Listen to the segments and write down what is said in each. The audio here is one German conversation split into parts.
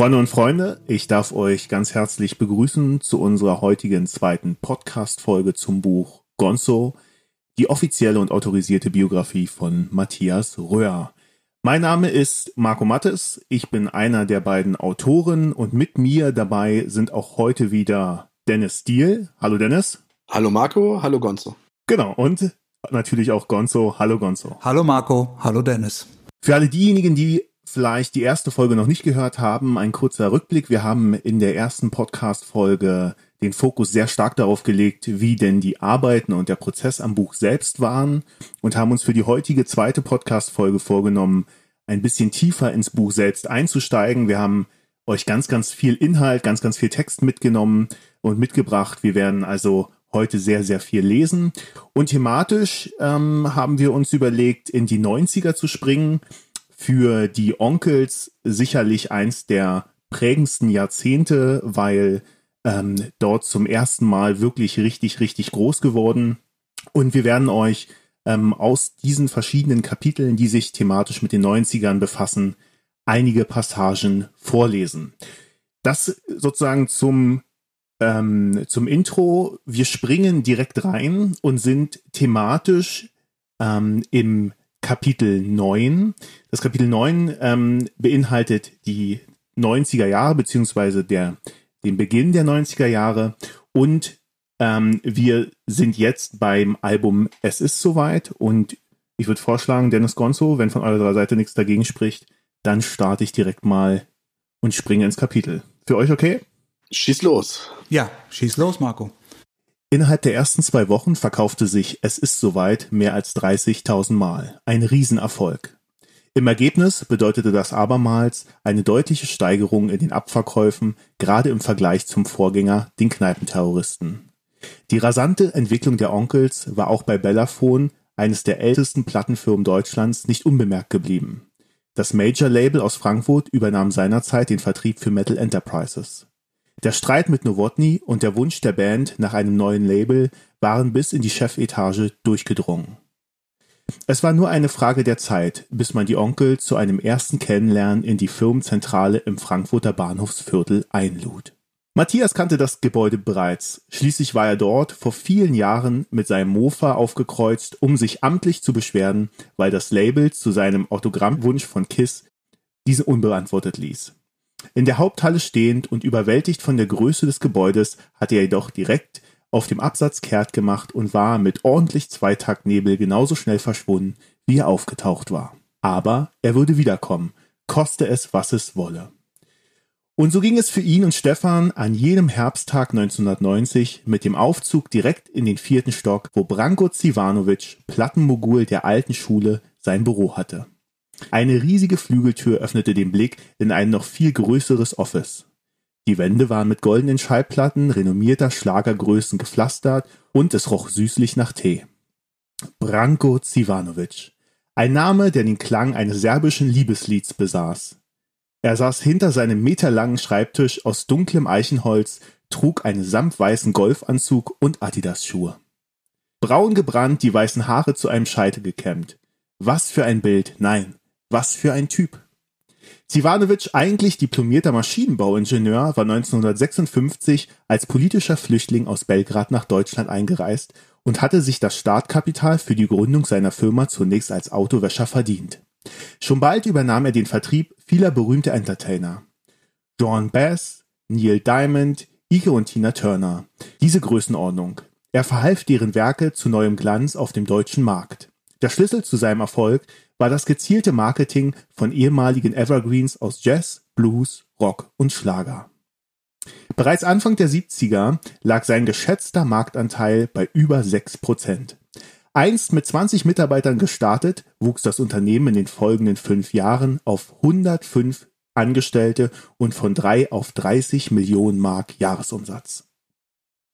Freunde und Freunde, ich darf euch ganz herzlich begrüßen zu unserer heutigen zweiten Podcast-Folge zum Buch Gonzo, die offizielle und autorisierte Biografie von Matthias Röhr. Mein Name ist Marco Mattes, ich bin einer der beiden Autoren und mit mir dabei sind auch heute wieder Dennis Stiel. Hallo Dennis. Hallo Marco, hallo Gonzo. Genau, und natürlich auch Gonzo. Hallo Gonzo. Hallo Marco, hallo Dennis. Für alle diejenigen, die vielleicht die erste Folge noch nicht gehört haben, ein kurzer Rückblick. Wir haben in der ersten Podcast-Folge den Fokus sehr stark darauf gelegt, wie denn die Arbeiten und der Prozess am Buch selbst waren und haben uns für die heutige zweite Podcast-Folge vorgenommen, ein bisschen tiefer ins Buch selbst einzusteigen. Wir haben euch ganz, ganz viel Inhalt, ganz, ganz viel Text mitgenommen und mitgebracht. Wir werden also heute sehr, sehr viel lesen. Und thematisch ähm, haben wir uns überlegt, in die 90er zu springen. Für die Onkels sicherlich eins der prägendsten Jahrzehnte, weil ähm, dort zum ersten Mal wirklich richtig, richtig groß geworden. Und wir werden euch ähm, aus diesen verschiedenen Kapiteln, die sich thematisch mit den 90ern befassen, einige Passagen vorlesen. Das sozusagen zum, ähm, zum Intro. Wir springen direkt rein und sind thematisch ähm, im Kapitel 9. Das Kapitel 9 ähm, beinhaltet die 90er Jahre, beziehungsweise der den Beginn der 90er Jahre und ähm, wir sind jetzt beim Album Es ist soweit und ich würde vorschlagen, Dennis Gonzo, wenn von eurer Seite nichts dagegen spricht, dann starte ich direkt mal und springe ins Kapitel. Für euch okay? Schieß los. Ja, schieß los, Marco. Innerhalb der ersten zwei Wochen verkaufte sich Es ist soweit mehr als 30.000 Mal. Ein Riesenerfolg. Im Ergebnis bedeutete das abermals eine deutliche Steigerung in den Abverkäufen, gerade im Vergleich zum Vorgänger, den Kneipenterroristen. Die rasante Entwicklung der Onkels war auch bei Bellaphone, eines der ältesten Plattenfirmen Deutschlands, nicht unbemerkt geblieben. Das Major-Label aus Frankfurt übernahm seinerzeit den Vertrieb für Metal Enterprises. Der Streit mit Nowotny und der Wunsch der Band nach einem neuen Label waren bis in die Chefetage durchgedrungen. Es war nur eine Frage der Zeit, bis man die Onkel zu einem ersten Kennenlernen in die Firmenzentrale im Frankfurter Bahnhofsviertel einlud. Matthias kannte das Gebäude bereits. Schließlich war er dort vor vielen Jahren mit seinem Mofa aufgekreuzt, um sich amtlich zu beschweren, weil das Label zu seinem Autogrammwunsch von Kiss diesen unbeantwortet ließ. In der Haupthalle stehend und überwältigt von der Größe des Gebäudes hatte er jedoch direkt auf dem Absatz kehrt gemacht und war mit ordentlich Zweitaktnebel genauso schnell verschwunden, wie er aufgetaucht war. Aber er würde wiederkommen, koste es, was es wolle. Und so ging es für ihn und Stefan an jenem Herbsttag 1990 mit dem Aufzug direkt in den vierten Stock, wo Branko Zivanovic, Plattenmogul der alten Schule, sein Büro hatte. Eine riesige Flügeltür öffnete den Blick in ein noch viel größeres Office. Die Wände waren mit goldenen Schallplatten renommierter Schlagergrößen gepflastert und es roch süßlich nach Tee. Branko Zivanovic. Ein Name, der den Klang eines serbischen Liebeslieds besaß. Er saß hinter seinem meterlangen Schreibtisch aus dunklem Eichenholz, trug einen samtweißen Golfanzug und Adidas-Schuhe. Braun gebrannt, die weißen Haare zu einem Scheitel gekämmt. Was für ein Bild, nein, was für ein Typ. Zivanovic, eigentlich diplomierter Maschinenbauingenieur, war 1956 als politischer Flüchtling aus Belgrad nach Deutschland eingereist und hatte sich das Startkapital für die Gründung seiner Firma zunächst als Autowäscher verdient. Schon bald übernahm er den Vertrieb vieler berühmter Entertainer. John Bass, Neil Diamond, Ike und Tina Turner. Diese Größenordnung. Er verhalf deren Werke zu neuem Glanz auf dem deutschen Markt. Der Schlüssel zu seinem Erfolg war das gezielte Marketing von ehemaligen Evergreens aus Jazz, Blues, Rock und Schlager. Bereits Anfang der 70er lag sein geschätzter Marktanteil bei über 6 Prozent. Einst mit 20 Mitarbeitern gestartet, wuchs das Unternehmen in den folgenden fünf Jahren auf 105 Angestellte und von drei auf 30 Millionen Mark Jahresumsatz.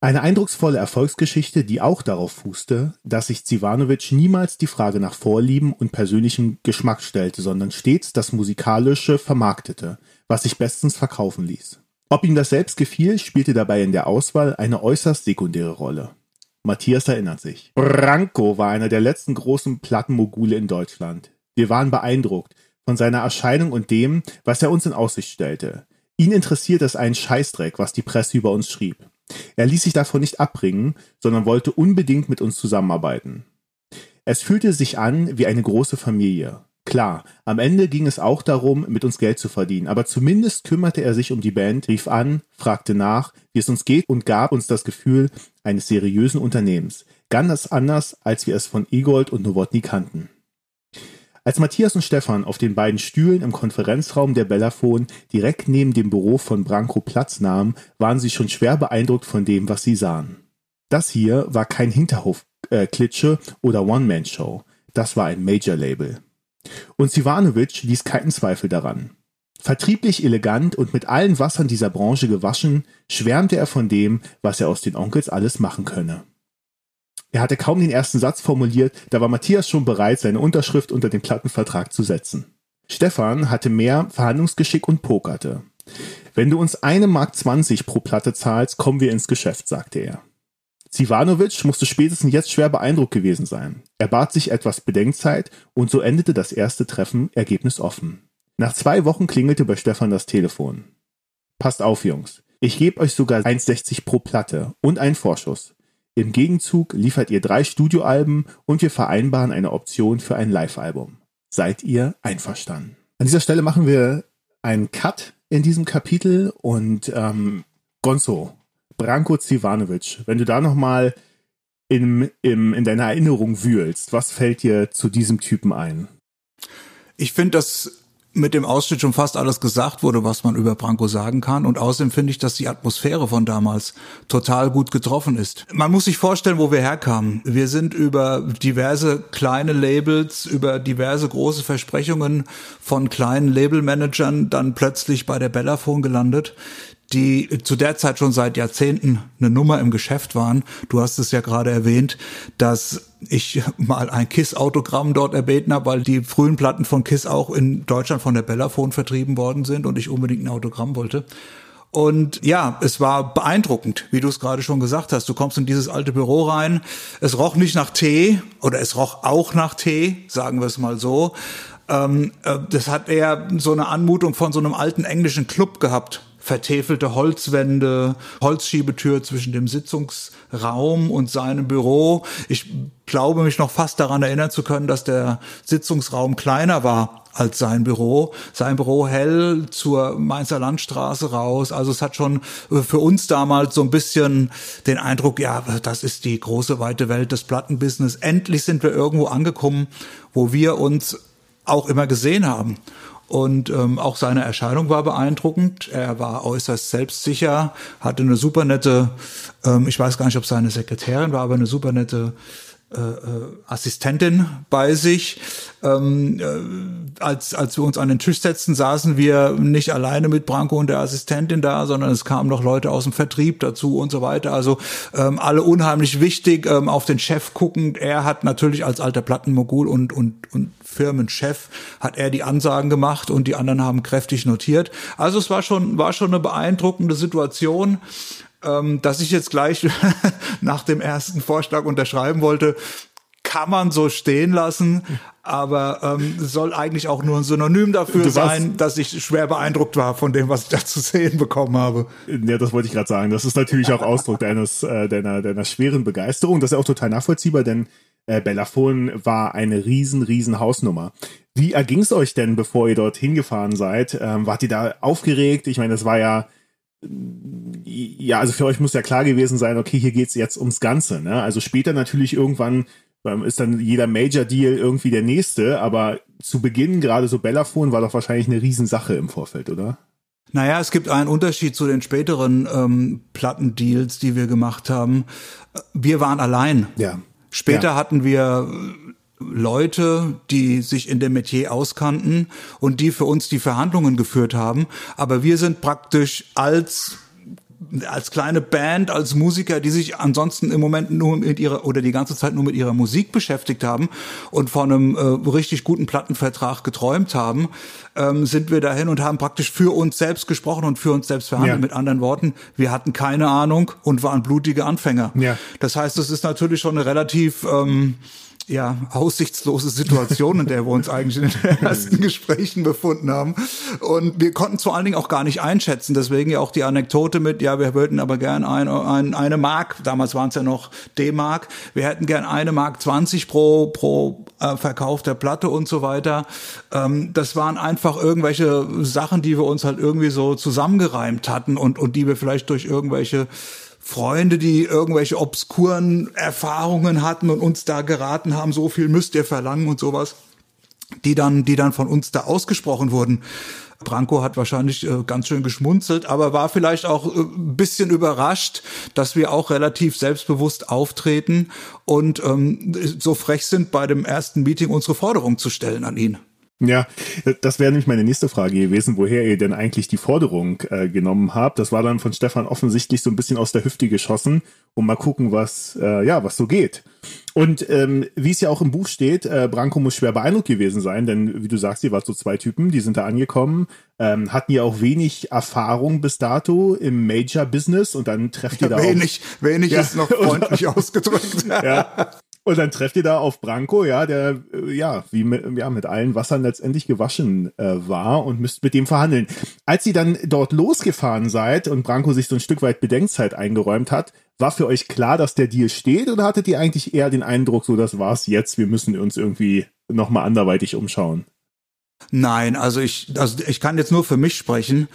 Eine eindrucksvolle Erfolgsgeschichte, die auch darauf fußte, dass sich Zivanovic niemals die Frage nach Vorlieben und persönlichem Geschmack stellte, sondern stets das Musikalische vermarktete, was sich bestens verkaufen ließ. Ob ihm das selbst gefiel, spielte dabei in der Auswahl eine äußerst sekundäre Rolle. Matthias erinnert sich. Branko war einer der letzten großen Plattenmogule in Deutschland. Wir waren beeindruckt von seiner Erscheinung und dem, was er uns in Aussicht stellte. Ihn interessiert es einen Scheißdreck, was die Presse über uns schrieb. Er ließ sich davon nicht abbringen, sondern wollte unbedingt mit uns zusammenarbeiten. Es fühlte sich an wie eine große Familie. Klar, am Ende ging es auch darum, mit uns Geld zu verdienen, aber zumindest kümmerte er sich um die Band, rief an, fragte nach, wie es uns geht und gab uns das Gefühl eines seriösen Unternehmens. Ganz anders, als wir es von Egold und Nowotny kannten. Als Matthias und Stefan auf den beiden Stühlen im Konferenzraum der Bellafon direkt neben dem Büro von Branko Platz nahmen, waren sie schon schwer beeindruckt von dem, was sie sahen. Das hier war kein Hinterhof-Klitsche äh, oder One-Man-Show. Das war ein Major-Label. Und Sivanovic ließ keinen Zweifel daran. Vertrieblich elegant und mit allen Wassern dieser Branche gewaschen, schwärmte er von dem, was er aus den Onkels alles machen könne. Er hatte kaum den ersten Satz formuliert, da war Matthias schon bereit, seine Unterschrift unter den Plattenvertrag zu setzen. Stefan hatte mehr Verhandlungsgeschick und pokerte. Wenn du uns eine Mark 20 pro Platte zahlst, kommen wir ins Geschäft, sagte er. Zivanovic musste spätestens jetzt schwer beeindruckt gewesen sein. Er bat sich etwas Bedenkzeit und so endete das erste Treffen ergebnisoffen. Nach zwei Wochen klingelte bei Stefan das Telefon. Passt auf, Jungs. Ich gebe euch sogar 1,60 pro Platte und einen Vorschuss. Im Gegenzug liefert ihr drei Studioalben und wir vereinbaren eine Option für ein Live-Album. Seid ihr einverstanden? An dieser Stelle machen wir einen Cut in diesem Kapitel und ähm, Gonzo, Branko Zivanovic, wenn du da nochmal in, in, in deiner Erinnerung wühlst, was fällt dir zu diesem Typen ein? Ich finde, dass mit dem Ausschnitt schon fast alles gesagt wurde, was man über Branko sagen kann. Und außerdem finde ich, dass die Atmosphäre von damals total gut getroffen ist. Man muss sich vorstellen, wo wir herkamen. Wir sind über diverse kleine Labels, über diverse große Versprechungen von kleinen Labelmanagern dann plötzlich bei der Bellafon gelandet, die zu der Zeit schon seit Jahrzehnten eine Nummer im Geschäft waren. Du hast es ja gerade erwähnt, dass ich mal ein KISS-Autogramm dort erbeten habe, weil die frühen Platten von KISS auch in Deutschland von der Bellafon vertrieben worden sind und ich unbedingt ein Autogramm wollte. Und ja, es war beeindruckend, wie du es gerade schon gesagt hast. Du kommst in dieses alte Büro rein. Es roch nicht nach Tee oder es roch auch nach Tee, sagen wir es mal so. Ähm, äh, das hat eher so eine Anmutung von so einem alten englischen Club gehabt vertäfelte Holzwände, Holzschiebetür zwischen dem Sitzungsraum und seinem Büro. Ich glaube mich noch fast daran erinnern zu können, dass der Sitzungsraum kleiner war als sein Büro. Sein Büro hell zur Mainzer Landstraße raus. Also es hat schon für uns damals so ein bisschen den Eindruck, ja, das ist die große weite Welt des Plattenbusiness. Endlich sind wir irgendwo angekommen, wo wir uns auch immer gesehen haben. Und ähm, auch seine Erscheinung war beeindruckend. Er war äußerst selbstsicher, hatte eine super nette, ähm, ich weiß gar nicht, ob seine Sekretärin war, aber eine super nette äh, äh, Assistentin bei sich. Ähm, äh, als, als wir uns an den Tisch setzten, saßen wir nicht alleine mit Branko und der Assistentin da, sondern es kamen noch Leute aus dem Vertrieb dazu und so weiter. Also ähm, alle unheimlich wichtig, ähm, auf den Chef guckend. Er hat natürlich als alter Plattenmogul und, und, und Firmenchef hat er die Ansagen gemacht und die anderen haben kräftig notiert. Also es war schon, war schon eine beeindruckende Situation ähm, dass ich jetzt gleich nach dem ersten Vorschlag unterschreiben wollte, kann man so stehen lassen, aber ähm, soll eigentlich auch nur ein Synonym dafür sein, dass ich schwer beeindruckt war von dem, was ich da zu sehen bekommen habe. Ja, das wollte ich gerade sagen. Das ist natürlich auch Ausdruck deines äh, deiner deiner schweren Begeisterung. Das ist auch total nachvollziehbar, denn äh, Bellafon war eine riesen riesen Hausnummer. Wie erging es euch denn, bevor ihr dort hingefahren seid? Ähm, wart ihr da aufgeregt? Ich meine, das war ja ja, also für euch muss ja klar gewesen sein, okay, hier geht's jetzt ums Ganze. Ne? Also später natürlich irgendwann ähm, ist dann jeder Major Deal irgendwie der nächste, aber zu Beginn gerade so Bellafon war doch wahrscheinlich eine Riesensache im Vorfeld, oder? Naja, es gibt einen Unterschied zu den späteren ähm, Plattendeals, die wir gemacht haben. Wir waren allein. Ja. Später ja. hatten wir Leute, die sich in dem Metier auskannten und die für uns die Verhandlungen geführt haben. Aber wir sind praktisch als als kleine Band, als Musiker, die sich ansonsten im Moment nur mit ihrer oder die ganze Zeit nur mit ihrer Musik beschäftigt haben und von einem äh, richtig guten Plattenvertrag geträumt haben, ähm, sind wir dahin und haben praktisch für uns selbst gesprochen und für uns selbst verhandelt. Ja. Mit anderen Worten, wir hatten keine Ahnung und waren blutige Anfänger. Ja. Das heißt, es ist natürlich schon eine relativ ähm, ja, aussichtslose Situation, in der wir uns eigentlich in den ersten Gesprächen befunden haben. Und wir konnten vor allen Dingen auch gar nicht einschätzen. Deswegen ja auch die Anekdote mit, ja, wir würden aber gern ein, ein, eine Mark, damals waren es ja noch D-Mark, wir hätten gern eine Mark 20 pro, pro äh, Verkauf der Platte und so weiter. Ähm, das waren einfach irgendwelche Sachen, die wir uns halt irgendwie so zusammengereimt hatten und, und die wir vielleicht durch irgendwelche Freunde, die irgendwelche obskuren Erfahrungen hatten und uns da geraten haben, so viel müsst ihr verlangen und sowas, die dann, die dann von uns da ausgesprochen wurden. Branko hat wahrscheinlich äh, ganz schön geschmunzelt, aber war vielleicht auch äh, ein bisschen überrascht, dass wir auch relativ selbstbewusst auftreten und ähm, so frech sind, bei dem ersten Meeting unsere Forderung zu stellen an ihn. Ja, das wäre nämlich meine nächste Frage gewesen, woher ihr denn eigentlich die Forderung äh, genommen habt. Das war dann von Stefan offensichtlich so ein bisschen aus der Hüfte geschossen, um mal gucken, was äh, ja was so geht. Und ähm, wie es ja auch im Buch steht, äh, Branko muss schwer beeindruckt gewesen sein, denn wie du sagst, ihr wart so zwei Typen, die sind da angekommen, ähm, hatten ja auch wenig Erfahrung bis dato im Major-Business und dann trefft ihr da wenig, auch, wenig ja, ist noch freundlich ausgedrückt. ja, und dann trefft ihr da auf Branko, ja, der äh, ja wie mit, ja, mit allen Wassern letztendlich gewaschen äh, war und müsst mit dem verhandeln. Als ihr dann dort losgefahren seid und Branko sich so ein Stück weit Bedenkzeit eingeräumt hat, war für euch klar, dass der Deal steht oder hattet ihr eigentlich eher den Eindruck, so das war's jetzt, wir müssen uns irgendwie nochmal anderweitig umschauen? Nein, also ich, also ich kann jetzt nur für mich sprechen.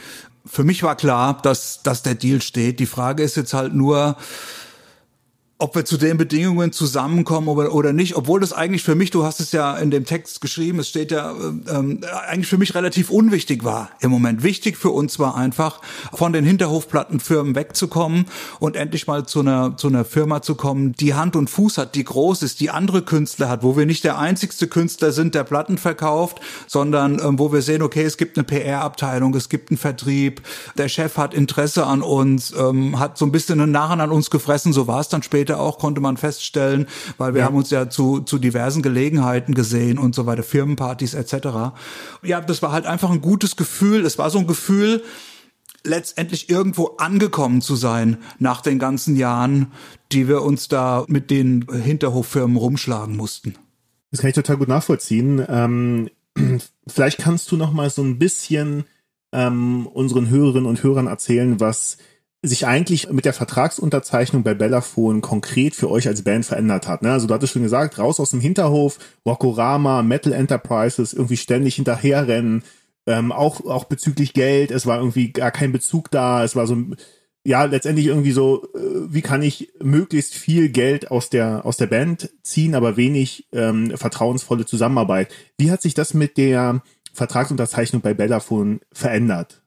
Für mich war klar, dass, dass der Deal steht. Die Frage ist jetzt halt nur, ob wir zu den Bedingungen zusammenkommen oder, oder nicht, obwohl das eigentlich für mich, du hast es ja in dem Text geschrieben, es steht ja ähm, eigentlich für mich relativ unwichtig war im Moment. Wichtig für uns war einfach, von den Hinterhofplattenfirmen wegzukommen und endlich mal zu einer, zu einer Firma zu kommen, die Hand und Fuß hat, die groß ist, die andere Künstler hat, wo wir nicht der einzigste Künstler sind, der Platten verkauft, sondern ähm, wo wir sehen, okay, es gibt eine PR-Abteilung, es gibt einen Vertrieb, der Chef hat Interesse an uns, ähm, hat so ein bisschen einen Narren an uns gefressen, so war es dann später später auch, konnte man feststellen, weil wir ja. haben uns ja zu, zu diversen Gelegenheiten gesehen und so weiter, Firmenpartys etc. Ja, das war halt einfach ein gutes Gefühl. Es war so ein Gefühl, letztendlich irgendwo angekommen zu sein nach den ganzen Jahren, die wir uns da mit den Hinterhoffirmen rumschlagen mussten. Das kann ich total gut nachvollziehen. Ähm, vielleicht kannst du noch mal so ein bisschen ähm, unseren Hörerinnen und Hörern erzählen, was sich eigentlich mit der Vertragsunterzeichnung bei Bellafon konkret für euch als Band verändert hat. Ne? Also du hattest schon gesagt, raus aus dem Hinterhof, Rockorama, Metal Enterprises, irgendwie ständig hinterherrennen, ähm, auch, auch bezüglich Geld, es war irgendwie gar kein Bezug da, es war so, ja, letztendlich irgendwie so, äh, wie kann ich möglichst viel Geld aus der, aus der Band ziehen, aber wenig ähm, vertrauensvolle Zusammenarbeit. Wie hat sich das mit der Vertragsunterzeichnung bei Bellafon verändert?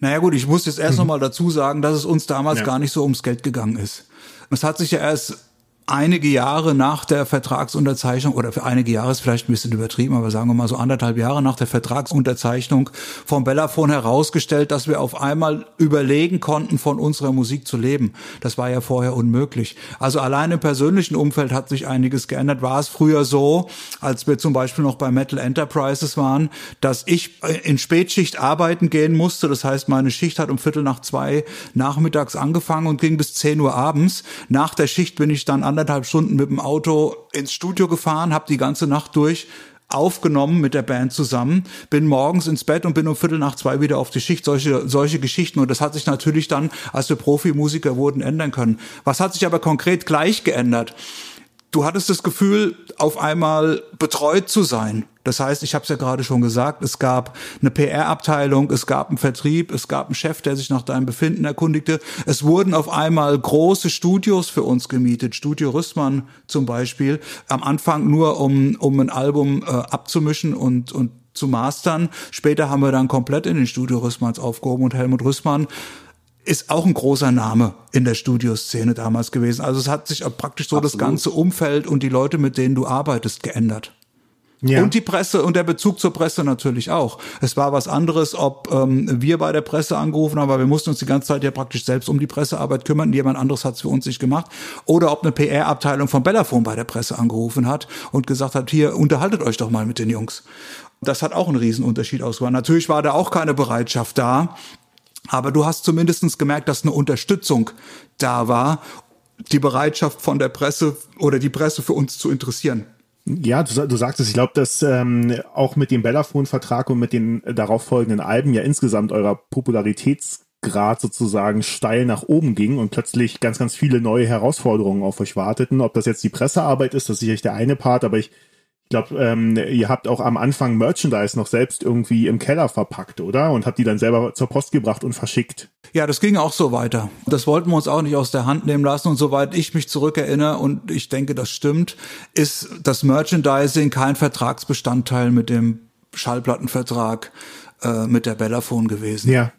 Naja gut, ich muss jetzt erst mhm. noch mal dazu sagen, dass es uns damals ja. gar nicht so ums Geld gegangen ist. Es hat sich ja erst einige Jahre nach der Vertragsunterzeichnung oder für einige Jahre ist vielleicht ein bisschen übertrieben, aber sagen wir mal so anderthalb Jahre nach der Vertragsunterzeichnung vom Bellafon herausgestellt, dass wir auf einmal überlegen konnten, von unserer Musik zu leben. Das war ja vorher unmöglich. Also allein im persönlichen Umfeld hat sich einiges geändert. War es früher so, als wir zum Beispiel noch bei Metal Enterprises waren, dass ich in Spätschicht arbeiten gehen musste. Das heißt, meine Schicht hat um Viertel nach zwei nachmittags angefangen und ging bis zehn Uhr abends. Nach der Schicht bin ich dann an anderthalb Stunden mit dem Auto ins Studio gefahren, habe die ganze Nacht durch aufgenommen mit der Band zusammen, bin morgens ins Bett und bin um Viertel nach zwei wieder auf die Schicht, solche, solche Geschichten. Und das hat sich natürlich dann, als wir Profimusiker wurden, ändern können. Was hat sich aber konkret gleich geändert? Du hattest das Gefühl, auf einmal betreut zu sein. Das heißt, ich habe es ja gerade schon gesagt, es gab eine PR-Abteilung, es gab einen Vertrieb, es gab einen Chef, der sich nach deinem Befinden erkundigte. Es wurden auf einmal große Studios für uns gemietet, Studio Rüssmann zum Beispiel. Am Anfang nur, um, um ein Album äh, abzumischen und, und zu mastern. Später haben wir dann komplett in den Studio Rüssmanns aufgehoben und Helmut Rüssmann ist auch ein großer Name in der Studioszene damals gewesen. Also es hat sich praktisch so Absolut. das ganze Umfeld und die Leute, mit denen du arbeitest, geändert. Ja. Und die Presse und der Bezug zur Presse natürlich auch. Es war was anderes, ob ähm, wir bei der Presse angerufen haben, aber wir mussten uns die ganze Zeit ja praktisch selbst um die Pressearbeit kümmern. Jemand anderes hat es für uns nicht gemacht. Oder ob eine PR-Abteilung von Bellafon bei der Presse angerufen hat und gesagt hat, hier, unterhaltet euch doch mal mit den Jungs. Das hat auch einen Riesenunterschied ausgemacht. Natürlich war da auch keine Bereitschaft da, aber du hast zumindestens gemerkt, dass eine Unterstützung da war, die Bereitschaft von der Presse oder die Presse für uns zu interessieren. Ja, du, du sagtest, ich glaube, dass ähm, auch mit dem Bellafon-Vertrag und mit den darauffolgenden Alben ja insgesamt eurer Popularitätsgrad sozusagen steil nach oben ging und plötzlich ganz, ganz viele neue Herausforderungen auf euch warteten. Ob das jetzt die Pressearbeit ist, das ist sicherlich der eine Part, aber ich ich glaube, ähm, ihr habt auch am Anfang Merchandise noch selbst irgendwie im Keller verpackt, oder? Und habt die dann selber zur Post gebracht und verschickt. Ja, das ging auch so weiter. Das wollten wir uns auch nicht aus der Hand nehmen lassen. Und soweit ich mich zurückerinnere, und ich denke, das stimmt, ist das Merchandising kein Vertragsbestandteil mit dem Schallplattenvertrag äh, mit der Bellafon gewesen. Ja.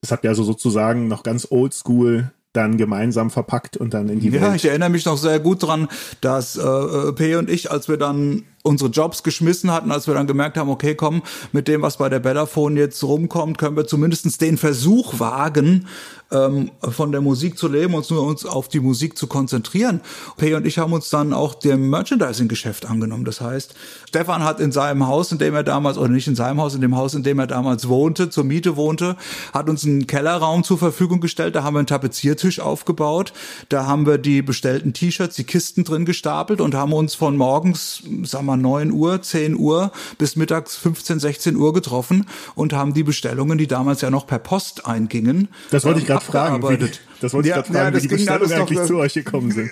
Das habt ihr also sozusagen noch ganz oldschool dann gemeinsam verpackt und dann in die ja, Welt. Ja, ich erinnere mich noch sehr gut dran, dass äh, P und ich, als wir dann unsere Jobs geschmissen hatten, als wir dann gemerkt haben, okay, komm, mit dem, was bei der Bellaphone jetzt rumkommt, können wir zumindestens den Versuch wagen, von der Musik zu leben und nur uns auf die Musik zu konzentrieren. P und ich haben uns dann auch dem Merchandising-Geschäft angenommen. Das heißt, Stefan hat in seinem Haus, in dem er damals, oder nicht in seinem Haus, in dem Haus, in dem er damals wohnte, zur Miete wohnte, hat uns einen Kellerraum zur Verfügung gestellt. Da haben wir einen Tapeziertisch aufgebaut. Da haben wir die bestellten T-Shirts, die Kisten drin gestapelt und haben uns von morgens, sagen wir mal 9 Uhr, 10 Uhr bis mittags 15, 16 Uhr getroffen und haben die Bestellungen, die damals ja noch per Post eingingen, das wollte ich gerade fragen, wie die, das wollte ich gerade fragen, ja, wie die Bestellungen eigentlich noch, zu euch gekommen sind.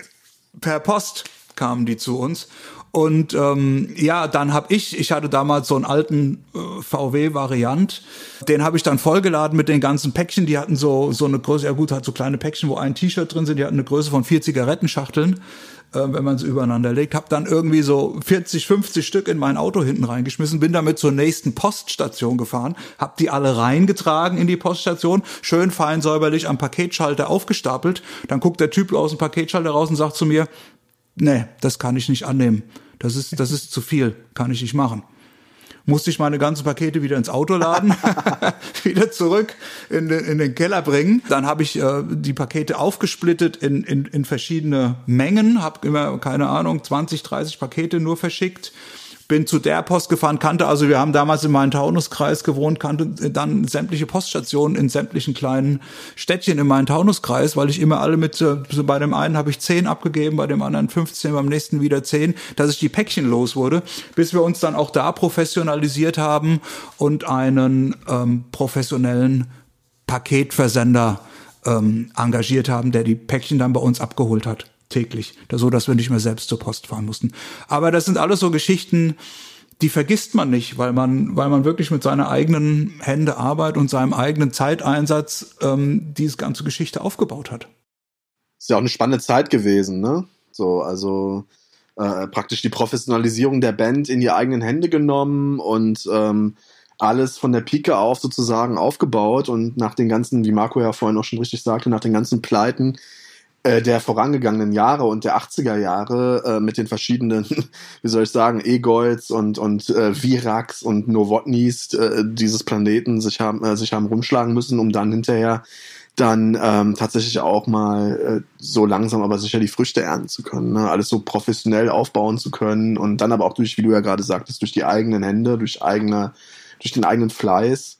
Per Post kamen die zu uns und ähm, ja, dann habe ich, ich hatte damals so einen alten äh, VW-Variant, den habe ich dann vollgeladen mit den ganzen Päckchen. Die hatten so so eine Größe, ja gut, hat so kleine Päckchen, wo ein T-Shirt drin sind. Die hatten eine Größe von vier Zigarettenschachteln äh, wenn man sie übereinander legt. Hab dann irgendwie so 40, 50 Stück in mein Auto hinten reingeschmissen, bin damit zur nächsten Poststation gefahren, hab die alle reingetragen in die Poststation, schön fein säuberlich am Paketschalter aufgestapelt. Dann guckt der Typ aus dem Paketschalter raus und sagt zu mir, nee, das kann ich nicht annehmen. Das ist, das ist zu viel, kann ich nicht machen musste ich meine ganzen Pakete wieder ins Auto laden, wieder zurück in den, in den Keller bringen. Dann habe ich äh, die Pakete aufgesplittet in, in, in verschiedene Mengen, habe immer, keine Ahnung, 20, 30 Pakete nur verschickt bin zu der Post gefahren, kannte also, wir haben damals in meinem Taunuskreis gewohnt, kannte dann sämtliche Poststationen in sämtlichen kleinen Städtchen in meinem Taunuskreis, weil ich immer alle mit, so bei dem einen habe ich 10 abgegeben, bei dem anderen 15, beim nächsten wieder 10, dass ich die Päckchen los wurde, bis wir uns dann auch da professionalisiert haben und einen ähm, professionellen Paketversender ähm, engagiert haben, der die Päckchen dann bei uns abgeholt hat täglich, so dass wir nicht mehr selbst zur Post fahren mussten. Aber das sind alles so Geschichten, die vergisst man nicht, weil man, weil man wirklich mit seiner eigenen Hände Arbeit und seinem eigenen Zeiteinsatz ähm, diese ganze Geschichte aufgebaut hat. Ist ja auch eine spannende Zeit gewesen, ne? So, also äh, praktisch die Professionalisierung der Band in die eigenen Hände genommen und ähm, alles von der Pike auf sozusagen aufgebaut und nach den ganzen, wie Marco ja vorhin auch schon richtig sagte, nach den ganzen Pleiten äh, der vorangegangenen Jahre und der 80er Jahre äh, mit den verschiedenen, wie soll ich sagen, Egoids und, und äh, Virax und Novotnis äh, dieses Planeten sich haben, äh, sich haben rumschlagen müssen, um dann hinterher dann ähm, tatsächlich auch mal äh, so langsam aber sicher die Früchte ernten zu können, ne? alles so professionell aufbauen zu können und dann aber auch durch, wie du ja gerade sagtest, durch die eigenen Hände, durch eigene, durch den eigenen Fleiß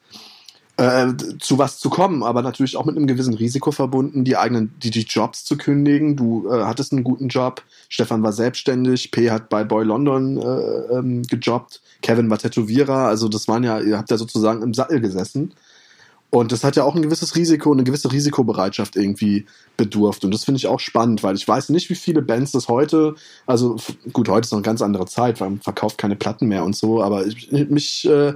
äh, zu was zu kommen, aber natürlich auch mit einem gewissen Risiko verbunden, die eigenen, die, die Jobs zu kündigen. Du äh, hattest einen guten Job, Stefan war selbstständig, P hat bei Boy London äh, ähm, gejobbt, Kevin war Tätowierer, also das waren ja, ihr habt ja sozusagen im Sattel gesessen. Und das hat ja auch ein gewisses Risiko, eine gewisse Risikobereitschaft irgendwie bedurft. Und das finde ich auch spannend, weil ich weiß nicht, wie viele Bands das heute, also gut, heute ist noch eine ganz andere Zeit, weil man verkauft keine Platten mehr und so, aber ich, mich, äh,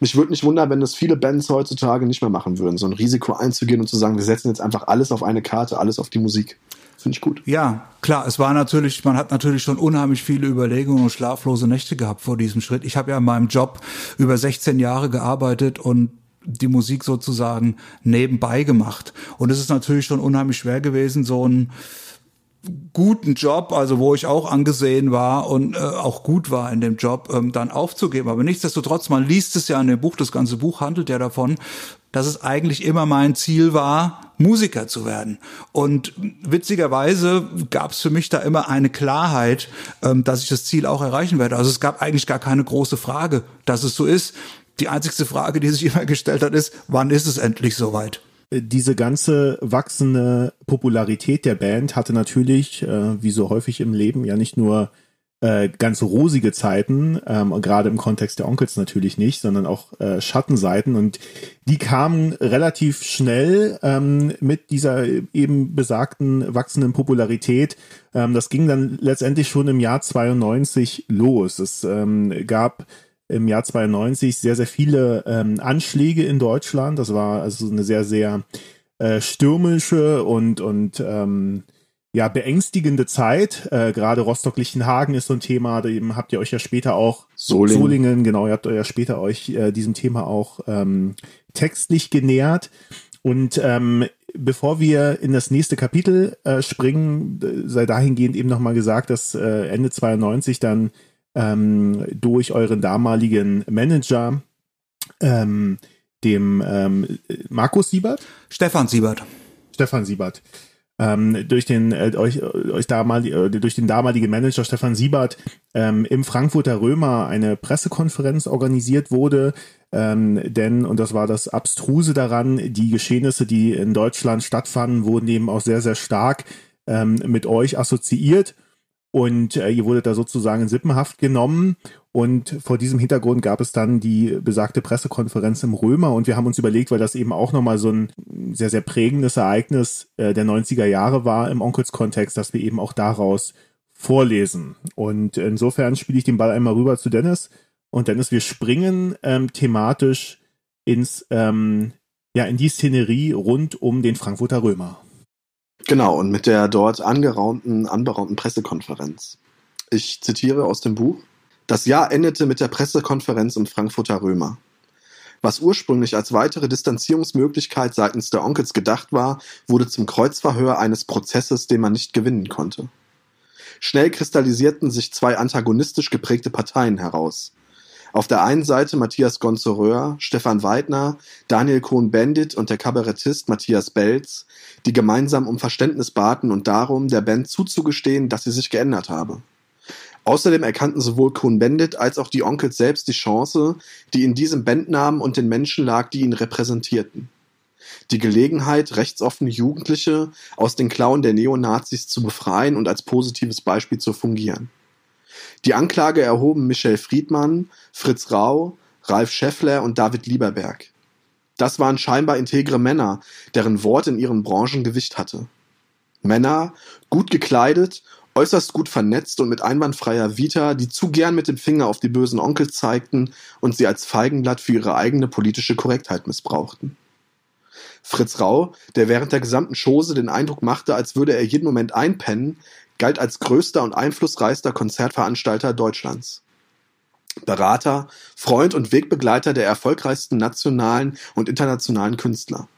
mich würde nicht wundern, wenn das viele Bands heutzutage nicht mehr machen würden, so ein Risiko einzugehen und zu sagen, wir setzen jetzt einfach alles auf eine Karte, alles auf die Musik. Finde ich gut. Ja, klar, es war natürlich, man hat natürlich schon unheimlich viele Überlegungen und schlaflose Nächte gehabt vor diesem Schritt. Ich habe ja in meinem Job über 16 Jahre gearbeitet und die Musik sozusagen nebenbei gemacht. Und es ist natürlich schon unheimlich schwer gewesen, so ein guten Job, also wo ich auch angesehen war und äh, auch gut war in dem Job, ähm, dann aufzugeben. Aber nichtsdestotrotz, man liest es ja in dem Buch, das ganze Buch handelt ja davon, dass es eigentlich immer mein Ziel war, Musiker zu werden. Und witzigerweise gab es für mich da immer eine Klarheit, ähm, dass ich das Ziel auch erreichen werde. Also es gab eigentlich gar keine große Frage, dass es so ist. Die einzigste Frage, die sich immer gestellt hat, ist, wann ist es endlich soweit? diese ganze wachsende Popularität der Band hatte natürlich, äh, wie so häufig im Leben, ja nicht nur äh, ganz rosige Zeiten, ähm, gerade im Kontext der Onkels natürlich nicht, sondern auch äh, Schattenseiten und die kamen relativ schnell ähm, mit dieser eben besagten wachsenden Popularität. Ähm, das ging dann letztendlich schon im Jahr 92 los. Es ähm, gab im Jahr 92 sehr, sehr viele ähm, Anschläge in Deutschland. Das war also eine sehr, sehr äh, stürmische und, und ähm, ja, beängstigende Zeit. Äh, Gerade Rostock-Lichtenhagen ist so ein Thema, da eben habt ihr euch ja später auch Solingen, Solingen genau, ihr habt euch ja später euch äh, diesem Thema auch ähm, textlich genähert. Und ähm, bevor wir in das nächste Kapitel äh, springen, sei dahingehend eben nochmal gesagt, dass äh, Ende 92 dann ähm, durch euren damaligen Manager, ähm, dem ähm, Markus Siebert? Stefan Siebert. Stefan Siebert. Ähm, durch den äh, euch, euch damal, äh, durch den damaligen Manager Stefan Siebert ähm, im Frankfurter Römer eine Pressekonferenz organisiert wurde, ähm, denn und das war das abstruse daran, die Geschehnisse, die in Deutschland stattfanden, wurden eben auch sehr sehr stark ähm, mit euch assoziiert und äh, ihr wurdet da sozusagen in Sippenhaft genommen. Und vor diesem Hintergrund gab es dann die besagte Pressekonferenz im Römer. Und wir haben uns überlegt, weil das eben auch nochmal so ein sehr, sehr prägendes Ereignis äh, der 90er Jahre war im Onkels-Kontext, dass wir eben auch daraus vorlesen. Und insofern spiele ich den Ball einmal rüber zu Dennis. Und Dennis, wir springen ähm, thematisch ins, ähm, ja, in die Szenerie rund um den Frankfurter Römer. Genau, und mit der dort angeraumten, anberaumten Pressekonferenz. Ich zitiere aus dem Buch. Das Jahr endete mit der Pressekonferenz im Frankfurter Römer. Was ursprünglich als weitere Distanzierungsmöglichkeit seitens der Onkels gedacht war, wurde zum Kreuzverhör eines Prozesses, den man nicht gewinnen konnte. Schnell kristallisierten sich zwei antagonistisch geprägte Parteien heraus. Auf der einen Seite Matthias Gonzoreur, Stefan Weidner, Daniel Cohn-Bendit und der Kabarettist Matthias Belz, die gemeinsam um Verständnis baten und darum, der Band zuzugestehen, dass sie sich geändert habe. Außerdem erkannten sowohl Cohn-Bendit als auch die Onkels selbst die Chance, die in diesem Bandnamen und den Menschen lag, die ihn repräsentierten. Die Gelegenheit, rechtsoffene Jugendliche aus den Klauen der Neonazis zu befreien und als positives Beispiel zu fungieren. Die Anklage erhoben Michel Friedmann, Fritz Rau, Ralf Scheffler und David Lieberberg. Das waren scheinbar integre Männer, deren Wort in ihren Branchen Gewicht hatte. Männer, gut gekleidet, äußerst gut vernetzt und mit einwandfreier Vita, die zu gern mit dem Finger auf die bösen Onkel zeigten und sie als Feigenblatt für ihre eigene politische Korrektheit missbrauchten. Fritz Rau, der während der gesamten Chose den Eindruck machte, als würde er jeden Moment einpennen, galt als größter und einflussreichster Konzertveranstalter Deutschlands. Berater, Freund und Wegbegleiter der erfolgreichsten nationalen und internationalen Künstler.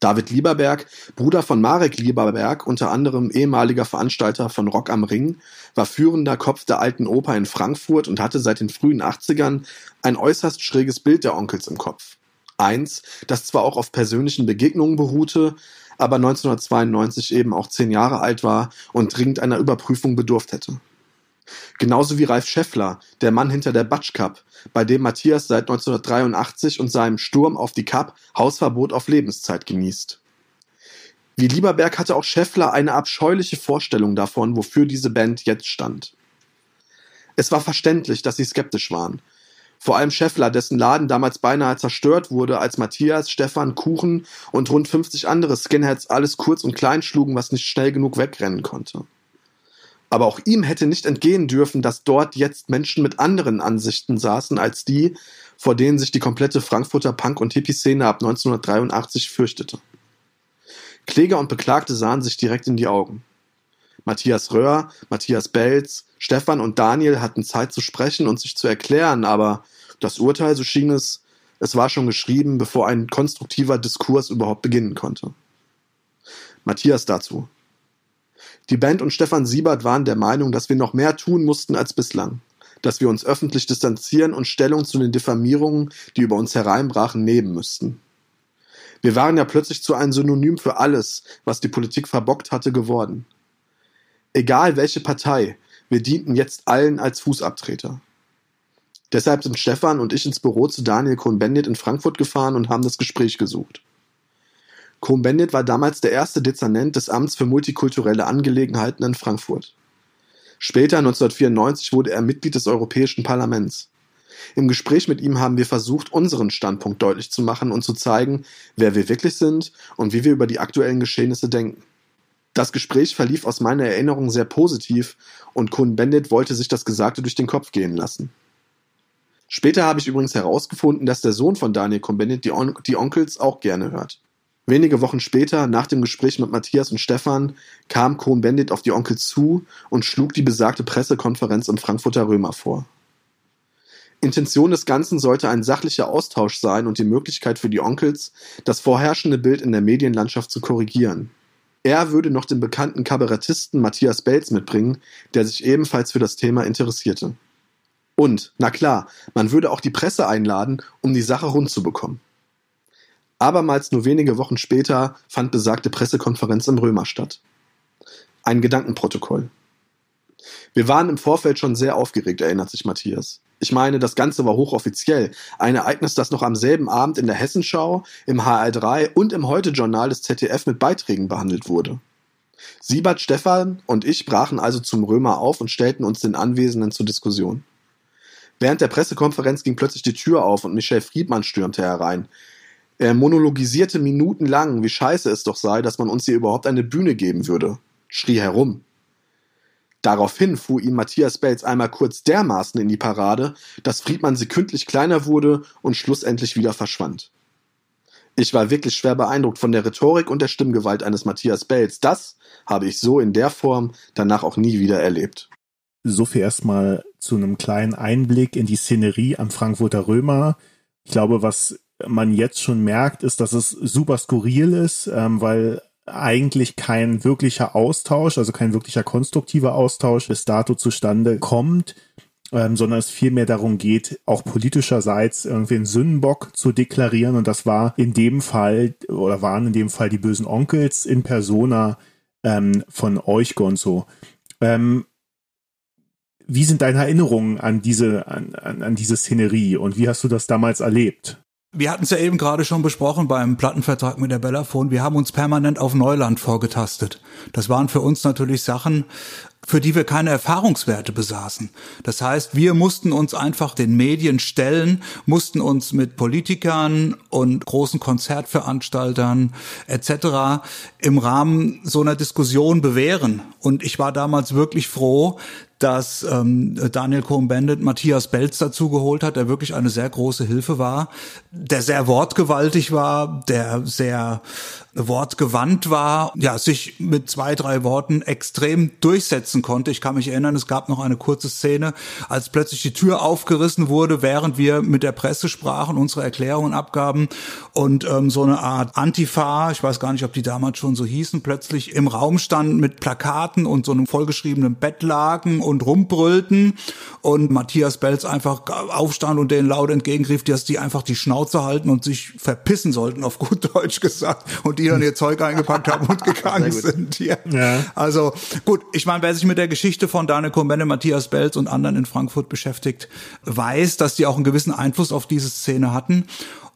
David Lieberberg, Bruder von Marek Lieberberg, unter anderem ehemaliger Veranstalter von Rock am Ring, war führender Kopf der Alten Oper in Frankfurt und hatte seit den frühen 80ern ein äußerst schräges Bild der Onkels im Kopf. Eins, das zwar auch auf persönlichen Begegnungen beruhte, aber 1992 eben auch zehn Jahre alt war und dringend einer Überprüfung bedurft hätte. Genauso wie Ralf Scheffler, der Mann hinter der Batsch Cup, bei dem Matthias seit 1983 und seinem Sturm auf die Cup Hausverbot auf Lebenszeit genießt. Wie Lieberberg hatte auch Scheffler eine abscheuliche Vorstellung davon, wofür diese Band jetzt stand. Es war verständlich, dass sie skeptisch waren, vor allem Scheffler, dessen Laden damals beinahe zerstört wurde, als Matthias, Stefan, Kuchen und rund 50 andere Skinheads alles kurz und klein schlugen, was nicht schnell genug wegrennen konnte. Aber auch ihm hätte nicht entgehen dürfen, dass dort jetzt Menschen mit anderen Ansichten saßen als die, vor denen sich die komplette Frankfurter Punk- und Hippie-Szene ab 1983 fürchtete. Kläger und Beklagte sahen sich direkt in die Augen. Matthias Röhr, Matthias Belz, Stefan und Daniel hatten Zeit zu sprechen und sich zu erklären, aber das Urteil, so schien es, es war schon geschrieben, bevor ein konstruktiver Diskurs überhaupt beginnen konnte. Matthias dazu. Die Band und Stefan Siebert waren der Meinung, dass wir noch mehr tun mussten als bislang, dass wir uns öffentlich distanzieren und Stellung zu den Diffamierungen, die über uns hereinbrachen, nehmen müssten. Wir waren ja plötzlich zu einem Synonym für alles, was die Politik verbockt hatte, geworden. Egal welche Partei, wir dienten jetzt allen als Fußabtreter. Deshalb sind Stefan und ich ins Büro zu Daniel Cohn-Bendit in Frankfurt gefahren und haben das Gespräch gesucht. Cohn-Bendit war damals der erste Dezernent des Amts für multikulturelle Angelegenheiten in Frankfurt. Später, 1994, wurde er Mitglied des Europäischen Parlaments. Im Gespräch mit ihm haben wir versucht, unseren Standpunkt deutlich zu machen und zu zeigen, wer wir wirklich sind und wie wir über die aktuellen Geschehnisse denken. Das Gespräch verlief aus meiner Erinnerung sehr positiv und Cohn-Bendit wollte sich das Gesagte durch den Kopf gehen lassen. Später habe ich übrigens herausgefunden, dass der Sohn von Daniel Cohn-Bendit die, On die Onkels auch gerne hört. Wenige Wochen später, nach dem Gespräch mit Matthias und Stefan, kam Cohn-Bendit auf die Onkels zu und schlug die besagte Pressekonferenz im Frankfurter Römer vor. Intention des Ganzen sollte ein sachlicher Austausch sein und die Möglichkeit für die Onkels, das vorherrschende Bild in der Medienlandschaft zu korrigieren. Er würde noch den bekannten Kabarettisten Matthias Belz mitbringen, der sich ebenfalls für das Thema interessierte. Und, na klar, man würde auch die Presse einladen, um die Sache rund zu bekommen. Abermals nur wenige Wochen später fand besagte Pressekonferenz im Römer statt. Ein Gedankenprotokoll. Wir waren im Vorfeld schon sehr aufgeregt, erinnert sich Matthias. Ich meine, das Ganze war hochoffiziell. Ein Ereignis, das noch am selben Abend in der Hessenschau, im HR3 und im Heute-Journal des ZDF mit Beiträgen behandelt wurde. Siebert, Stefan und ich brachen also zum Römer auf und stellten uns den Anwesenden zur Diskussion. Während der Pressekonferenz ging plötzlich die Tür auf und Michel Friedmann stürmte herein. Er monologisierte minutenlang, wie scheiße es doch sei, dass man uns hier überhaupt eine Bühne geben würde, schrie herum. Daraufhin fuhr ihm Matthias Belz einmal kurz dermaßen in die Parade, dass Friedmann sekündlich kleiner wurde und schlussendlich wieder verschwand. Ich war wirklich schwer beeindruckt von der Rhetorik und der Stimmgewalt eines Matthias Belz. Das habe ich so in der Form danach auch nie wieder erlebt. So viel erstmal zu einem kleinen Einblick in die Szenerie am Frankfurter Römer. Ich glaube, was man jetzt schon merkt, ist, dass es super skurril ist, ähm, weil eigentlich kein wirklicher Austausch, also kein wirklicher konstruktiver Austausch bis dato zustande kommt, ähm, sondern es vielmehr darum geht, auch politischerseits irgendwie einen Sündenbock zu deklarieren. Und das war in dem Fall oder waren in dem Fall die bösen Onkels in Persona ähm, von euch, Gonzo. Ähm, wie sind deine Erinnerungen an diese, an, an, an diese Szenerie und wie hast du das damals erlebt? Wir hatten es ja eben gerade schon besprochen beim Plattenvertrag mit der Bellafon. Wir haben uns permanent auf Neuland vorgetastet. Das waren für uns natürlich Sachen, für die wir keine Erfahrungswerte besaßen. Das heißt, wir mussten uns einfach den Medien stellen, mussten uns mit Politikern und großen Konzertveranstaltern etc. im Rahmen so einer Diskussion bewähren. Und ich war damals wirklich froh, dass ähm, Daniel Cohn-Bendit Matthias Belz dazu geholt hat, der wirklich eine sehr große Hilfe war, der sehr wortgewaltig war, der sehr wortgewandt war, ja, sich mit zwei, drei Worten extrem durchsetzen konnte. Ich kann mich erinnern, es gab noch eine kurze Szene, als plötzlich die Tür aufgerissen wurde, während wir mit der Presse sprachen, unsere Erklärungen abgaben und ähm, so eine Art Antifa, ich weiß gar nicht, ob die damals schon so hießen, plötzlich im Raum standen mit Plakaten und so einem vollgeschriebenen Bett lagen und rumbrüllten und Matthias Belz einfach aufstand und denen laut entgegenrief, dass die einfach die Schnauze halten und sich verpissen sollten, auf gut Deutsch gesagt. Und die dann ihr Zeug eingepackt haben und gegangen sind. Ja. ja. Also gut, ich meine, wer sich mit der Geschichte von Daniel Cohn-Bendit, Matthias Belz und anderen in Frankfurt beschäftigt, weiß, dass die auch einen gewissen Einfluss auf diese Szene hatten.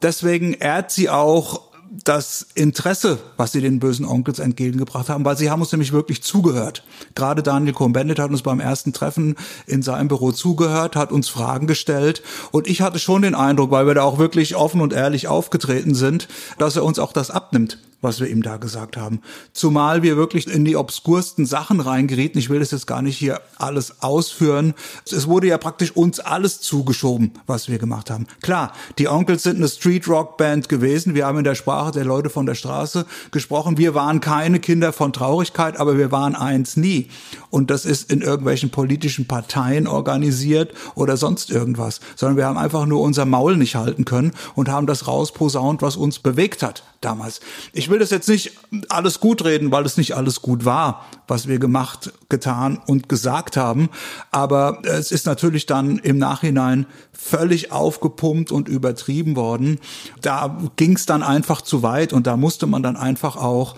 Deswegen ehrt sie auch das Interesse, was sie den bösen Onkels entgegengebracht haben, weil sie haben uns nämlich wirklich zugehört. Gerade Daniel Cohn-Bendit hat uns beim ersten Treffen in seinem Büro zugehört, hat uns Fragen gestellt und ich hatte schon den Eindruck, weil wir da auch wirklich offen und ehrlich aufgetreten sind, dass er uns auch das abnimmt was wir ihm da gesagt haben. Zumal wir wirklich in die obskursten Sachen reingerieten. Ich will das jetzt gar nicht hier alles ausführen. Es wurde ja praktisch uns alles zugeschoben, was wir gemacht haben. Klar, die Onkels sind eine Street Rock Band gewesen. Wir haben in der Sprache der Leute von der Straße gesprochen. Wir waren keine Kinder von Traurigkeit, aber wir waren eins nie. Und das ist in irgendwelchen politischen Parteien organisiert oder sonst irgendwas, sondern wir haben einfach nur unser Maul nicht halten können und haben das rausposaunt, was uns bewegt hat damals. Ich will das jetzt nicht alles gut reden, weil es nicht alles gut war, was wir gemacht, getan und gesagt haben. Aber es ist natürlich dann im Nachhinein völlig aufgepumpt und übertrieben worden. Da ging es dann einfach zu weit und da musste man dann einfach auch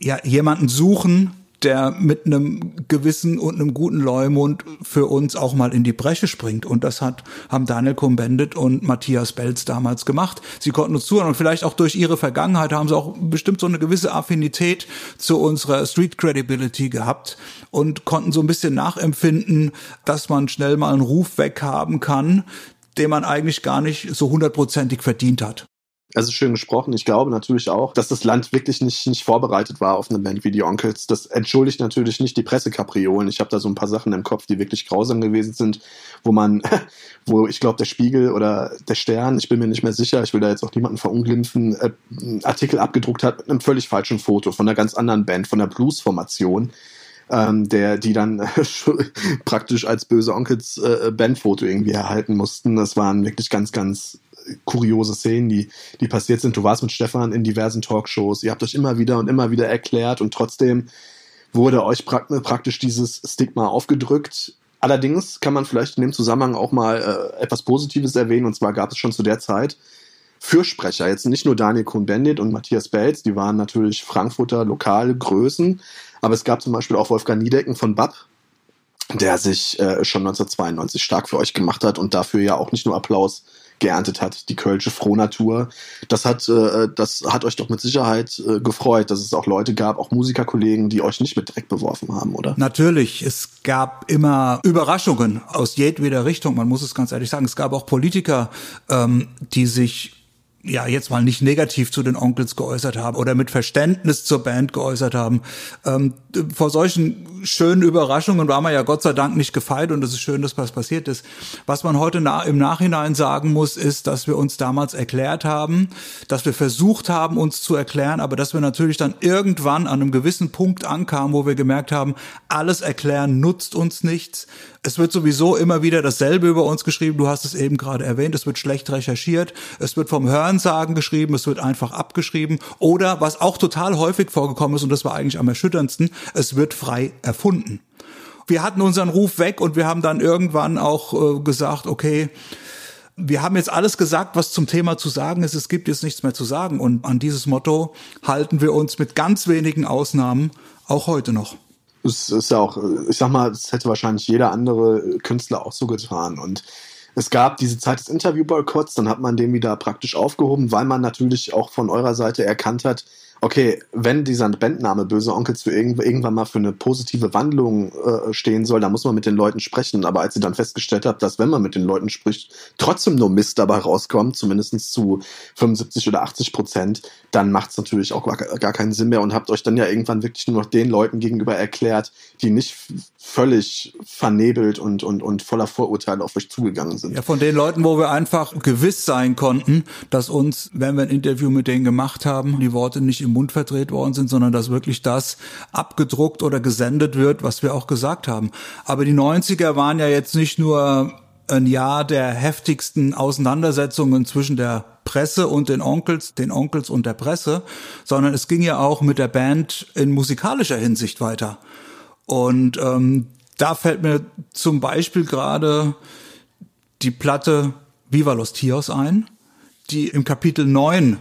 ja, jemanden suchen, der mit einem gewissen und einem guten Leumund für uns auch mal in die Bresche springt. Und das hat, haben Daniel Cohn-Bendit und Matthias Belz damals gemacht. Sie konnten uns zuhören und vielleicht auch durch ihre Vergangenheit haben sie auch bestimmt so eine gewisse Affinität zu unserer Street Credibility gehabt und konnten so ein bisschen nachempfinden, dass man schnell mal einen Ruf weghaben kann, den man eigentlich gar nicht so hundertprozentig verdient hat. Also schön gesprochen. Ich glaube natürlich auch, dass das Land wirklich nicht, nicht vorbereitet war auf eine Band wie die Onkels. Das entschuldigt natürlich nicht die Pressekapriolen. Ich habe da so ein paar Sachen im Kopf, die wirklich grausam gewesen sind, wo man, wo ich glaube, der Spiegel oder der Stern, ich bin mir nicht mehr sicher, ich will da jetzt auch niemanden verunglimpfen, äh, einen Artikel abgedruckt hat mit einem völlig falschen Foto von einer ganz anderen Band, von der Blues-Formation. Ähm, der, die dann äh, praktisch als böse Onkels äh, Bandfoto irgendwie erhalten mussten. Das waren wirklich ganz, ganz kuriose Szenen, die, die passiert sind. Du warst mit Stefan in diversen Talkshows, ihr habt euch immer wieder und immer wieder erklärt und trotzdem wurde euch praktisch dieses Stigma aufgedrückt. Allerdings kann man vielleicht in dem Zusammenhang auch mal äh, etwas Positives erwähnen, und zwar gab es schon zu der Zeit Fürsprecher, jetzt nicht nur Daniel Kuhn-Bendit und Matthias Belz, die waren natürlich Frankfurter lokale Größen, aber es gab zum Beispiel auch Wolfgang Niedecken von BAP, der sich äh, schon 1992 stark für euch gemacht hat und dafür ja auch nicht nur Applaus geerntet hat, die Kölsche Frohnatur. Das hat, äh, das hat euch doch mit Sicherheit äh, gefreut, dass es auch Leute gab, auch Musikerkollegen, die euch nicht mit Dreck beworfen haben, oder? Natürlich. Es gab immer Überraschungen aus jedweder Richtung. Man muss es ganz ehrlich sagen. Es gab auch Politiker, ähm, die sich ja, jetzt mal nicht negativ zu den Onkels geäußert haben oder mit Verständnis zur Band geäußert haben. Ähm, vor solchen schönen Überraschungen war man ja Gott sei Dank nicht gefeit und es ist schön, dass was passiert ist. Was man heute na im Nachhinein sagen muss, ist, dass wir uns damals erklärt haben, dass wir versucht haben, uns zu erklären, aber dass wir natürlich dann irgendwann an einem gewissen Punkt ankamen, wo wir gemerkt haben, alles erklären nutzt uns nichts es wird sowieso immer wieder dasselbe über uns geschrieben. Du hast es eben gerade erwähnt. Es wird schlecht recherchiert. Es wird vom Hörensagen geschrieben. Es wird einfach abgeschrieben. Oder was auch total häufig vorgekommen ist, und das war eigentlich am erschütterndsten, es wird frei erfunden. Wir hatten unseren Ruf weg und wir haben dann irgendwann auch äh, gesagt, okay, wir haben jetzt alles gesagt, was zum Thema zu sagen ist. Es gibt jetzt nichts mehr zu sagen. Und an dieses Motto halten wir uns mit ganz wenigen Ausnahmen auch heute noch es ist ja auch, ich sag mal, es hätte wahrscheinlich jeder andere Künstler auch so getan. Und es gab diese Zeit des Interviewboykotts, dann hat man den wieder praktisch aufgehoben, weil man natürlich auch von eurer Seite erkannt hat, okay, wenn dieser Bandname Böse Onkels für irgend, irgendwann mal für eine positive Wandlung äh, stehen soll, dann muss man mit den Leuten sprechen. Aber als sie dann festgestellt habt, dass wenn man mit den Leuten spricht, trotzdem nur Mist dabei rauskommt, zumindest zu 75 oder 80 Prozent, dann macht es natürlich auch gar, gar keinen Sinn mehr und habt euch dann ja irgendwann wirklich nur noch den Leuten gegenüber erklärt, die nicht völlig vernebelt und, und, und voller Vorurteile auf euch zugegangen sind. Ja, von den Leuten, wo wir einfach gewiss sein konnten, dass uns, wenn wir ein Interview mit denen gemacht haben, die Worte nicht im Mund verdreht worden sind, sondern dass wirklich das abgedruckt oder gesendet wird, was wir auch gesagt haben. Aber die 90er waren ja jetzt nicht nur ein Jahr der heftigsten Auseinandersetzungen zwischen der Presse und den Onkels, den Onkels und der Presse, sondern es ging ja auch mit der Band in musikalischer Hinsicht weiter. Und ähm, da fällt mir zum Beispiel gerade die Platte Viva los Tios ein, die im Kapitel 9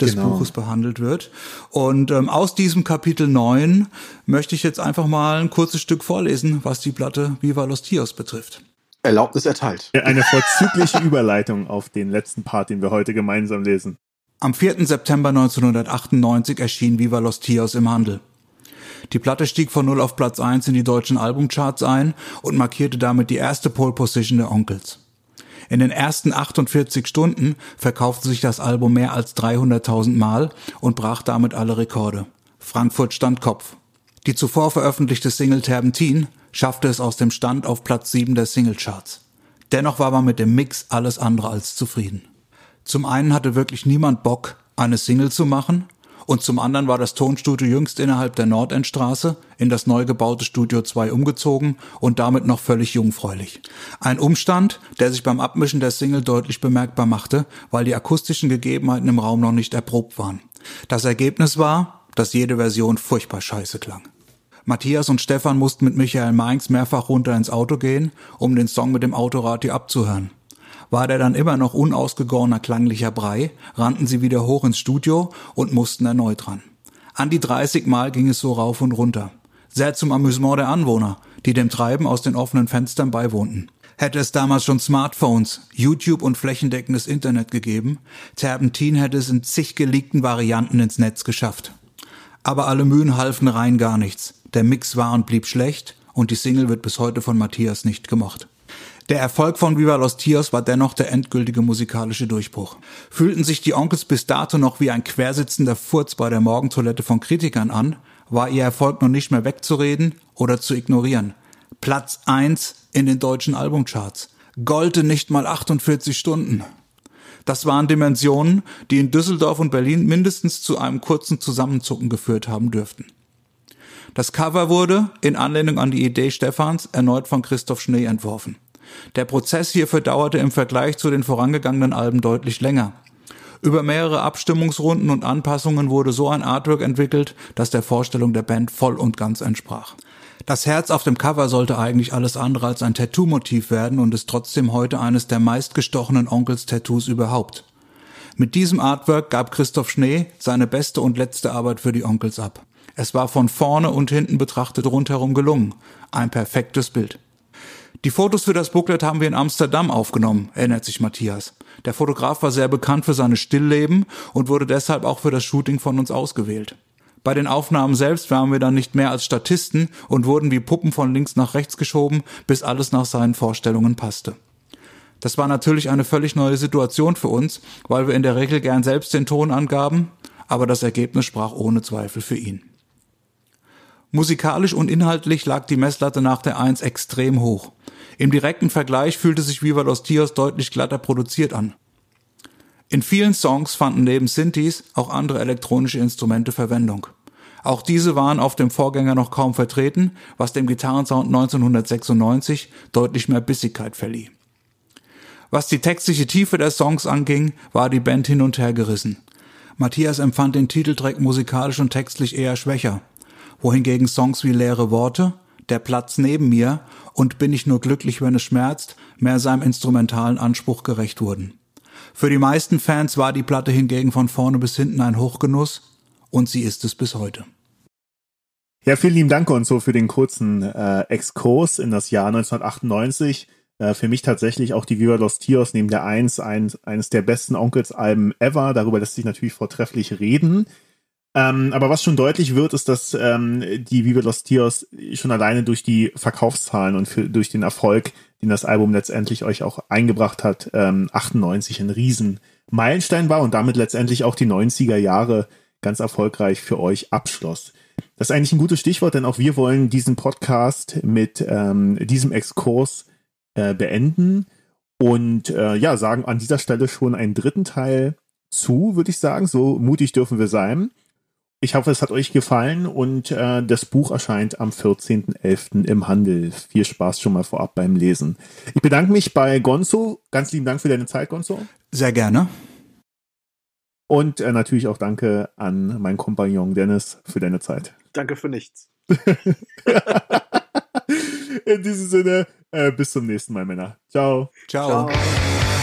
des genau. Buches behandelt wird. Und ähm, aus diesem Kapitel 9 möchte ich jetzt einfach mal ein kurzes Stück vorlesen, was die Platte Viva los Tios betrifft. Erlaubnis erteilt. Eine vorzügliche Überleitung auf den letzten Part, den wir heute gemeinsam lesen. Am 4. September 1998 erschien Viva los Tios im Handel. Die Platte stieg von 0 auf Platz 1 in die deutschen Albumcharts ein und markierte damit die erste Pole Position der Onkels. In den ersten 48 Stunden verkaufte sich das Album mehr als 300.000 Mal und brach damit alle Rekorde. Frankfurt stand Kopf. Die zuvor veröffentlichte Single Terpentin schaffte es aus dem Stand auf Platz 7 der Singlecharts. Dennoch war man mit dem Mix alles andere als zufrieden. Zum einen hatte wirklich niemand Bock, eine Single zu machen und zum anderen war das Tonstudio jüngst innerhalb der Nordendstraße in das neu gebaute Studio 2 umgezogen und damit noch völlig jungfräulich. Ein Umstand, der sich beim Abmischen der Single deutlich bemerkbar machte, weil die akustischen Gegebenheiten im Raum noch nicht erprobt waren. Das Ergebnis war, dass jede Version furchtbar scheiße klang. Matthias und Stefan mussten mit Michael Mainz mehrfach runter ins Auto gehen, um den Song mit dem Autoradio abzuhören. War der dann immer noch unausgegorener klanglicher Brei, rannten sie wieder hoch ins Studio und mussten erneut ran. An die 30 Mal ging es so rauf und runter. Sehr zum Amüsement der Anwohner, die dem Treiben aus den offenen Fenstern beiwohnten. Hätte es damals schon Smartphones, YouTube und flächendeckendes Internet gegeben, Terpentin hätte es in zig geleakten Varianten ins Netz geschafft. Aber alle Mühen halfen rein gar nichts. Der Mix war und blieb schlecht und die Single wird bis heute von Matthias nicht gemocht. Der Erfolg von Viva Los Tios war dennoch der endgültige musikalische Durchbruch. Fühlten sich die Onkels bis dato noch wie ein quersitzender Furz bei der Morgentoilette von Kritikern an, war ihr Erfolg noch nicht mehr wegzureden oder zu ignorieren. Platz eins in den deutschen Albumcharts. Golte nicht mal 48 Stunden. Das waren Dimensionen, die in Düsseldorf und Berlin mindestens zu einem kurzen Zusammenzucken geführt haben dürften. Das Cover wurde, in Anlehnung an die Idee Stephans, erneut von Christoph Schnee entworfen. Der Prozess hierfür dauerte im Vergleich zu den vorangegangenen Alben deutlich länger. Über mehrere Abstimmungsrunden und Anpassungen wurde so ein Artwork entwickelt, das der Vorstellung der Band voll und ganz entsprach. Das Herz auf dem Cover sollte eigentlich alles andere als ein Tattoo-Motiv werden und ist trotzdem heute eines der meistgestochenen Onkels-Tattoos überhaupt. Mit diesem Artwork gab Christoph Schnee seine beste und letzte Arbeit für die Onkels ab. Es war von vorne und hinten betrachtet rundherum gelungen. Ein perfektes Bild. Die Fotos für das Booklet haben wir in Amsterdam aufgenommen, erinnert sich Matthias. Der Fotograf war sehr bekannt für seine Stillleben und wurde deshalb auch für das Shooting von uns ausgewählt. Bei den Aufnahmen selbst waren wir dann nicht mehr als Statisten und wurden wie Puppen von links nach rechts geschoben, bis alles nach seinen Vorstellungen passte. Das war natürlich eine völlig neue Situation für uns, weil wir in der Regel gern selbst den Ton angaben, aber das Ergebnis sprach ohne Zweifel für ihn. Musikalisch und inhaltlich lag die Messlatte nach der Eins extrem hoch. Im direkten Vergleich fühlte sich Viva Los Tios deutlich glatter produziert an. In vielen Songs fanden neben Synthes auch andere elektronische Instrumente Verwendung. Auch diese waren auf dem Vorgänger noch kaum vertreten, was dem Gitarrensound 1996 deutlich mehr Bissigkeit verlieh. Was die textliche Tiefe der Songs anging, war die Band hin und her gerissen. Matthias empfand den Titeltrack musikalisch und textlich eher schwächer, wohingegen Songs wie Leere Worte, Der Platz neben mir und Bin ich nur glücklich, wenn es schmerzt, mehr seinem instrumentalen Anspruch gerecht wurden. Für die meisten Fans war die Platte hingegen von vorne bis hinten ein Hochgenuss und sie ist es bis heute. Ja, vielen lieben Dank und so für den kurzen äh, Exkurs in das Jahr 1998. Äh, für mich tatsächlich auch die Viva Los Tios neben der Eins ein, eines der besten Onkels-Alben ever. Darüber lässt sich natürlich vortrefflich reden. Ähm, aber was schon deutlich wird, ist, dass ähm, die Viva Los Tios schon alleine durch die Verkaufszahlen und für, durch den Erfolg den das Album letztendlich euch auch eingebracht hat, ähm, 98 ein riesen Meilenstein war und damit letztendlich auch die 90er Jahre ganz erfolgreich für euch abschloss. Das ist eigentlich ein gutes Stichwort, denn auch wir wollen diesen Podcast mit ähm, diesem Exkurs äh, beenden und äh, ja, sagen an dieser Stelle schon einen dritten Teil zu, würde ich sagen. So mutig dürfen wir sein. Ich hoffe, es hat euch gefallen und äh, das Buch erscheint am 14.11. im Handel. Viel Spaß schon mal vorab beim Lesen. Ich bedanke mich bei Gonzo. Ganz lieben Dank für deine Zeit, Gonzo. Sehr gerne. Und äh, natürlich auch danke an meinen Kompagnon Dennis für deine Zeit. Danke für nichts. In diesem Sinne, äh, bis zum nächsten Mal, Männer. Ciao. Ciao. Ciao.